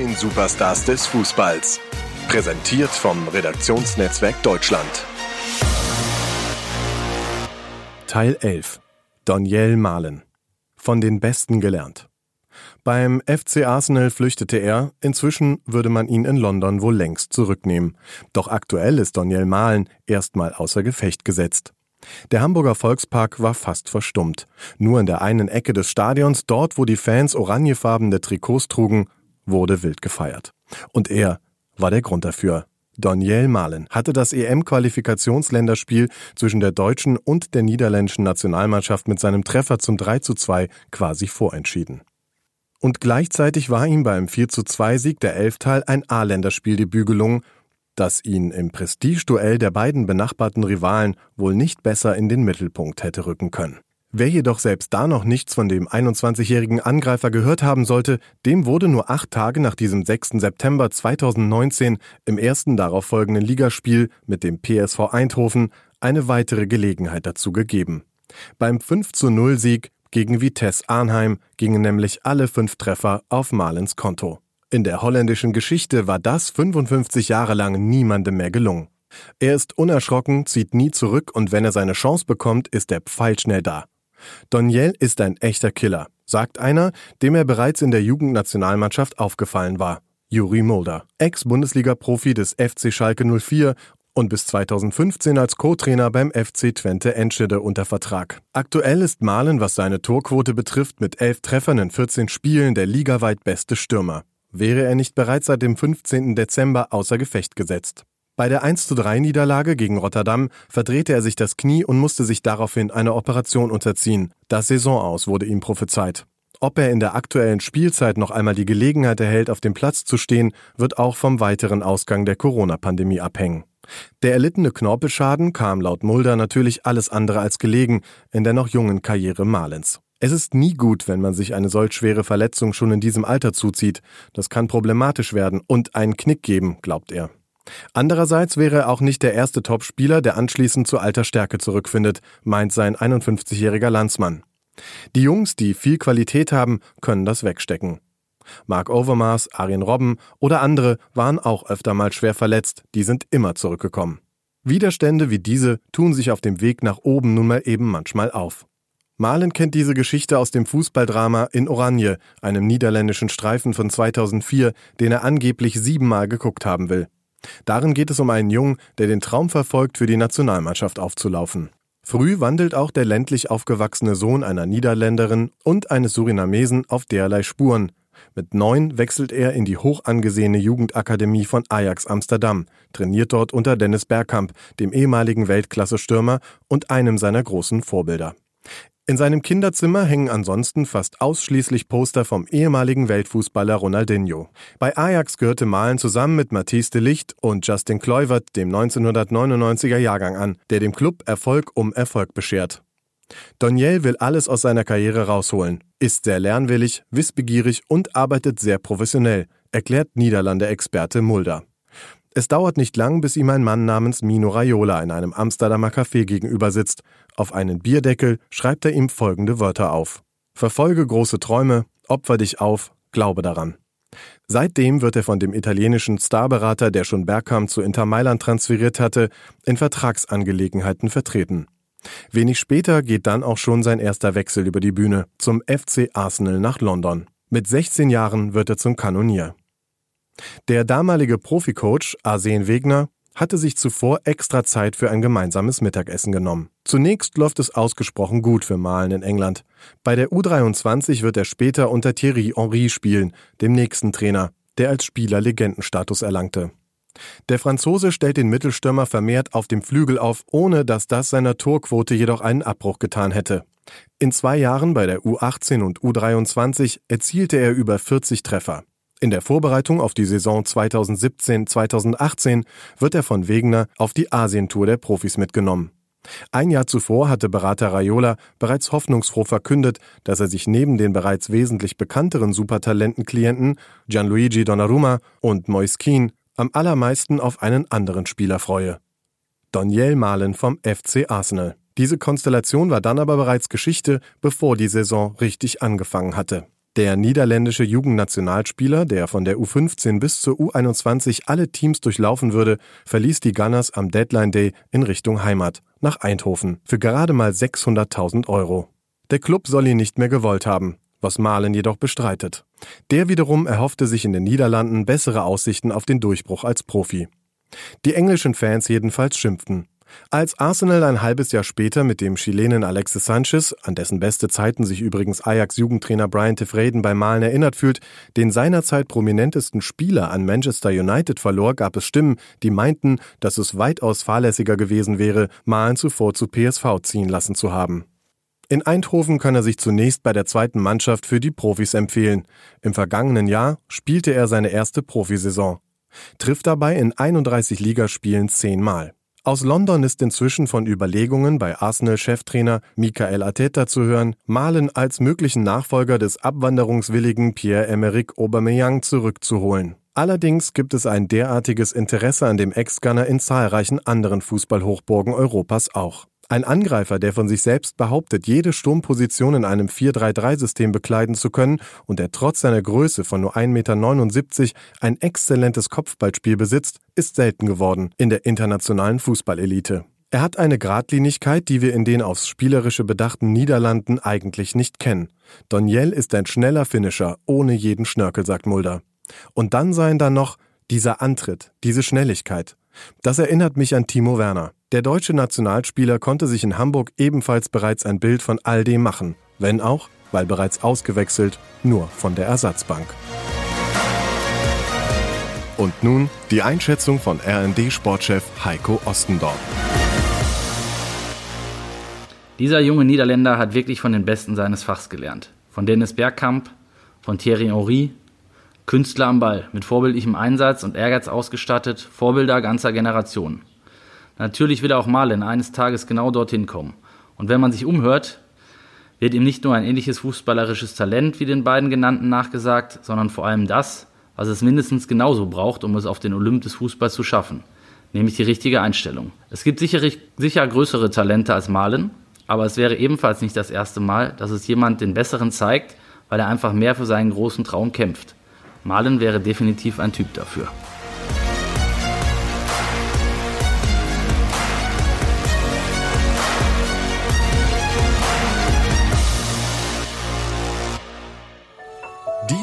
neuen Superstars des Fußballs. Präsentiert vom Redaktionsnetzwerk Deutschland. Teil 11. Daniel Mahlen. Von den Besten gelernt. Beim FC Arsenal flüchtete er, inzwischen würde man ihn in London wohl längst zurücknehmen. Doch aktuell ist Daniel Mahlen erstmal außer Gefecht gesetzt. Der Hamburger Volkspark war fast verstummt. Nur in der einen Ecke des Stadions, dort wo die Fans orangefarbene Trikots trugen, wurde wild gefeiert. Und er war der Grund dafür. Daniel Mahlen hatte das EM-Qualifikationsländerspiel zwischen der deutschen und der niederländischen Nationalmannschaft mit seinem Treffer zum 3 zu 2 quasi vorentschieden. Und gleichzeitig war ihm beim 4 zu 2 Sieg der Elftal ein A-Länderspieldebüt gelungen, das ihn im Prestigeduell der beiden benachbarten Rivalen wohl nicht besser in den Mittelpunkt hätte rücken können. Wer jedoch selbst da noch nichts von dem 21-jährigen Angreifer gehört haben sollte, dem wurde nur acht Tage nach diesem 6. September 2019 im ersten darauffolgenden Ligaspiel mit dem PSV Eindhoven eine weitere Gelegenheit dazu gegeben. Beim 5 zu 0 Sieg gegen Vitesse Arnheim gingen nämlich alle fünf Treffer auf Malens Konto. In der holländischen Geschichte war das 55 Jahre lang niemandem mehr gelungen. Er ist unerschrocken, zieht nie zurück und wenn er seine Chance bekommt, ist er pfeilschnell da. Doniel ist ein echter Killer, sagt einer, dem er bereits in der Jugendnationalmannschaft aufgefallen war. Juri Mulder, Ex-Bundesliga-Profi des FC Schalke 04 und bis 2015 als Co-Trainer beim FC Twente Enschede unter Vertrag. Aktuell ist Malen, was seine Torquote betrifft, mit elf Treffern in 14 Spielen der ligaweit beste Stürmer. Wäre er nicht bereits seit dem 15. Dezember außer Gefecht gesetzt. Bei der 1:3 Niederlage gegen Rotterdam verdrehte er sich das Knie und musste sich daraufhin einer Operation unterziehen. Das Saisonaus wurde ihm prophezeit. Ob er in der aktuellen Spielzeit noch einmal die Gelegenheit erhält, auf dem Platz zu stehen, wird auch vom weiteren Ausgang der Corona-Pandemie abhängen. Der erlittene Knorpelschaden kam laut Mulder natürlich alles andere als gelegen in der noch jungen Karriere Malens. Es ist nie gut, wenn man sich eine solch schwere Verletzung schon in diesem Alter zuzieht. Das kann problematisch werden und einen Knick geben, glaubt er. Andererseits wäre er auch nicht der erste Topspieler, der anschließend zu alter Stärke zurückfindet, meint sein 51-jähriger Landsmann. Die Jungs, die viel Qualität haben, können das wegstecken. Mark Overmars, Arjen Robben oder andere waren auch öfter mal schwer verletzt, die sind immer zurückgekommen. Widerstände wie diese tun sich auf dem Weg nach oben nun mal eben manchmal auf. Malen kennt diese Geschichte aus dem Fußballdrama In Oranje, einem niederländischen Streifen von 2004, den er angeblich siebenmal geguckt haben will. Darin geht es um einen Jungen, der den Traum verfolgt, für die Nationalmannschaft aufzulaufen. Früh wandelt auch der ländlich aufgewachsene Sohn einer Niederländerin und eines Surinamesen auf derlei Spuren. Mit neun wechselt er in die hoch angesehene Jugendakademie von Ajax Amsterdam, trainiert dort unter Dennis Bergkamp, dem ehemaligen Weltklasse-Stürmer und einem seiner großen Vorbilder. In seinem Kinderzimmer hängen ansonsten fast ausschließlich Poster vom ehemaligen Weltfußballer Ronaldinho. Bei Ajax gehörte Malen zusammen mit Matthijs de Licht und Justin Kluivert dem 1999er Jahrgang an, der dem Club Erfolg um Erfolg beschert. Doniel will alles aus seiner Karriere rausholen, ist sehr lernwillig, wissbegierig und arbeitet sehr professionell, erklärt Niederlande-Experte Mulder. Es dauert nicht lang, bis ihm ein Mann namens Mino Raiola in einem Amsterdamer Café gegenüber sitzt. Auf einen Bierdeckel schreibt er ihm folgende Wörter auf. Verfolge große Träume, opfer dich auf, glaube daran. Seitdem wird er von dem italienischen Starberater, der schon Bergkamp zu Inter Mailand transferiert hatte, in Vertragsangelegenheiten vertreten. Wenig später geht dann auch schon sein erster Wechsel über die Bühne zum FC Arsenal nach London. Mit 16 Jahren wird er zum Kanonier. Der damalige Proficoach Arsene Wegner hatte sich zuvor extra Zeit für ein gemeinsames Mittagessen genommen. Zunächst läuft es ausgesprochen gut für Malen in England. Bei der U23 wird er später unter Thierry Henry spielen, dem nächsten Trainer, der als Spieler Legendenstatus erlangte. Der Franzose stellt den Mittelstürmer vermehrt auf dem Flügel auf, ohne dass das seiner Torquote jedoch einen Abbruch getan hätte. In zwei Jahren bei der U18 und U23 erzielte er über 40 Treffer. In der Vorbereitung auf die Saison 2017-2018 wird er von Wegener auf die Asientour der Profis mitgenommen. Ein Jahr zuvor hatte Berater Raiola bereits hoffnungsfroh verkündet, dass er sich neben den bereits wesentlich bekannteren Supertalentenklienten Gianluigi Donnarumma und Moise Keane am allermeisten auf einen anderen Spieler freue. Daniel Malen vom FC Arsenal. Diese Konstellation war dann aber bereits Geschichte, bevor die Saison richtig angefangen hatte. Der niederländische Jugendnationalspieler, der von der U15 bis zur U21 alle Teams durchlaufen würde, verließ die Gunners am Deadline Day in Richtung Heimat, nach Eindhoven, für gerade mal 600.000 Euro. Der Club soll ihn nicht mehr gewollt haben, was Malen jedoch bestreitet. Der wiederum erhoffte sich in den Niederlanden bessere Aussichten auf den Durchbruch als Profi. Die englischen Fans jedenfalls schimpften. Als Arsenal ein halbes Jahr später mit dem Chilenen Alexis Sanchez, an dessen beste Zeiten sich übrigens Ajax-Jugendtrainer Brian Tefreden beim Malen erinnert fühlt, den seinerzeit prominentesten Spieler an Manchester United verlor, gab es Stimmen, die meinten, dass es weitaus fahrlässiger gewesen wäre, Malen zuvor zu PSV ziehen lassen zu haben. In Eindhoven kann er sich zunächst bei der zweiten Mannschaft für die Profis empfehlen. Im vergangenen Jahr spielte er seine erste Profisaison. Trifft dabei in 31 Ligaspielen zehnmal. Aus London ist inzwischen von Überlegungen bei Arsenal-Cheftrainer Michael Arteta zu hören, Malen als möglichen Nachfolger des abwanderungswilligen Pierre-Emerick Aubameyang zurückzuholen. Allerdings gibt es ein derartiges Interesse an dem Ex-Gunner in zahlreichen anderen Fußballhochburgen Europas auch. Ein Angreifer, der von sich selbst behauptet, jede Sturmposition in einem 4-3-3-System bekleiden zu können und der trotz seiner Größe von nur 1,79 Meter ein exzellentes Kopfballspiel besitzt, ist selten geworden in der internationalen Fußballelite. Er hat eine Gradlinigkeit, die wir in den aufs Spielerische bedachten Niederlanden eigentlich nicht kennen. Doniel ist ein schneller Finisher, ohne jeden Schnörkel, sagt Mulder. Und dann seien da noch dieser Antritt, diese Schnelligkeit. Das erinnert mich an Timo Werner. Der deutsche Nationalspieler konnte sich in Hamburg ebenfalls bereits ein Bild von all dem machen, wenn auch, weil bereits ausgewechselt, nur von der Ersatzbank. Und nun die Einschätzung von RND-Sportchef Heiko Ostendorf. Dieser junge Niederländer hat wirklich von den Besten seines Fachs gelernt. Von Dennis Bergkamp, von Thierry Henry, Künstler am Ball, mit vorbildlichem Einsatz und Ehrgeiz ausgestattet, Vorbilder ganzer Generationen. Natürlich will auch Malen eines Tages genau dorthin kommen. Und wenn man sich umhört, wird ihm nicht nur ein ähnliches fußballerisches Talent wie den beiden genannten nachgesagt, sondern vor allem das, was es mindestens genauso braucht, um es auf den Olymp des Fußballs zu schaffen, nämlich die richtige Einstellung. Es gibt sicher, sicher größere Talente als Malen, aber es wäre ebenfalls nicht das erste Mal, dass es jemand den Besseren zeigt, weil er einfach mehr für seinen großen Traum kämpft. Malen wäre definitiv ein Typ dafür.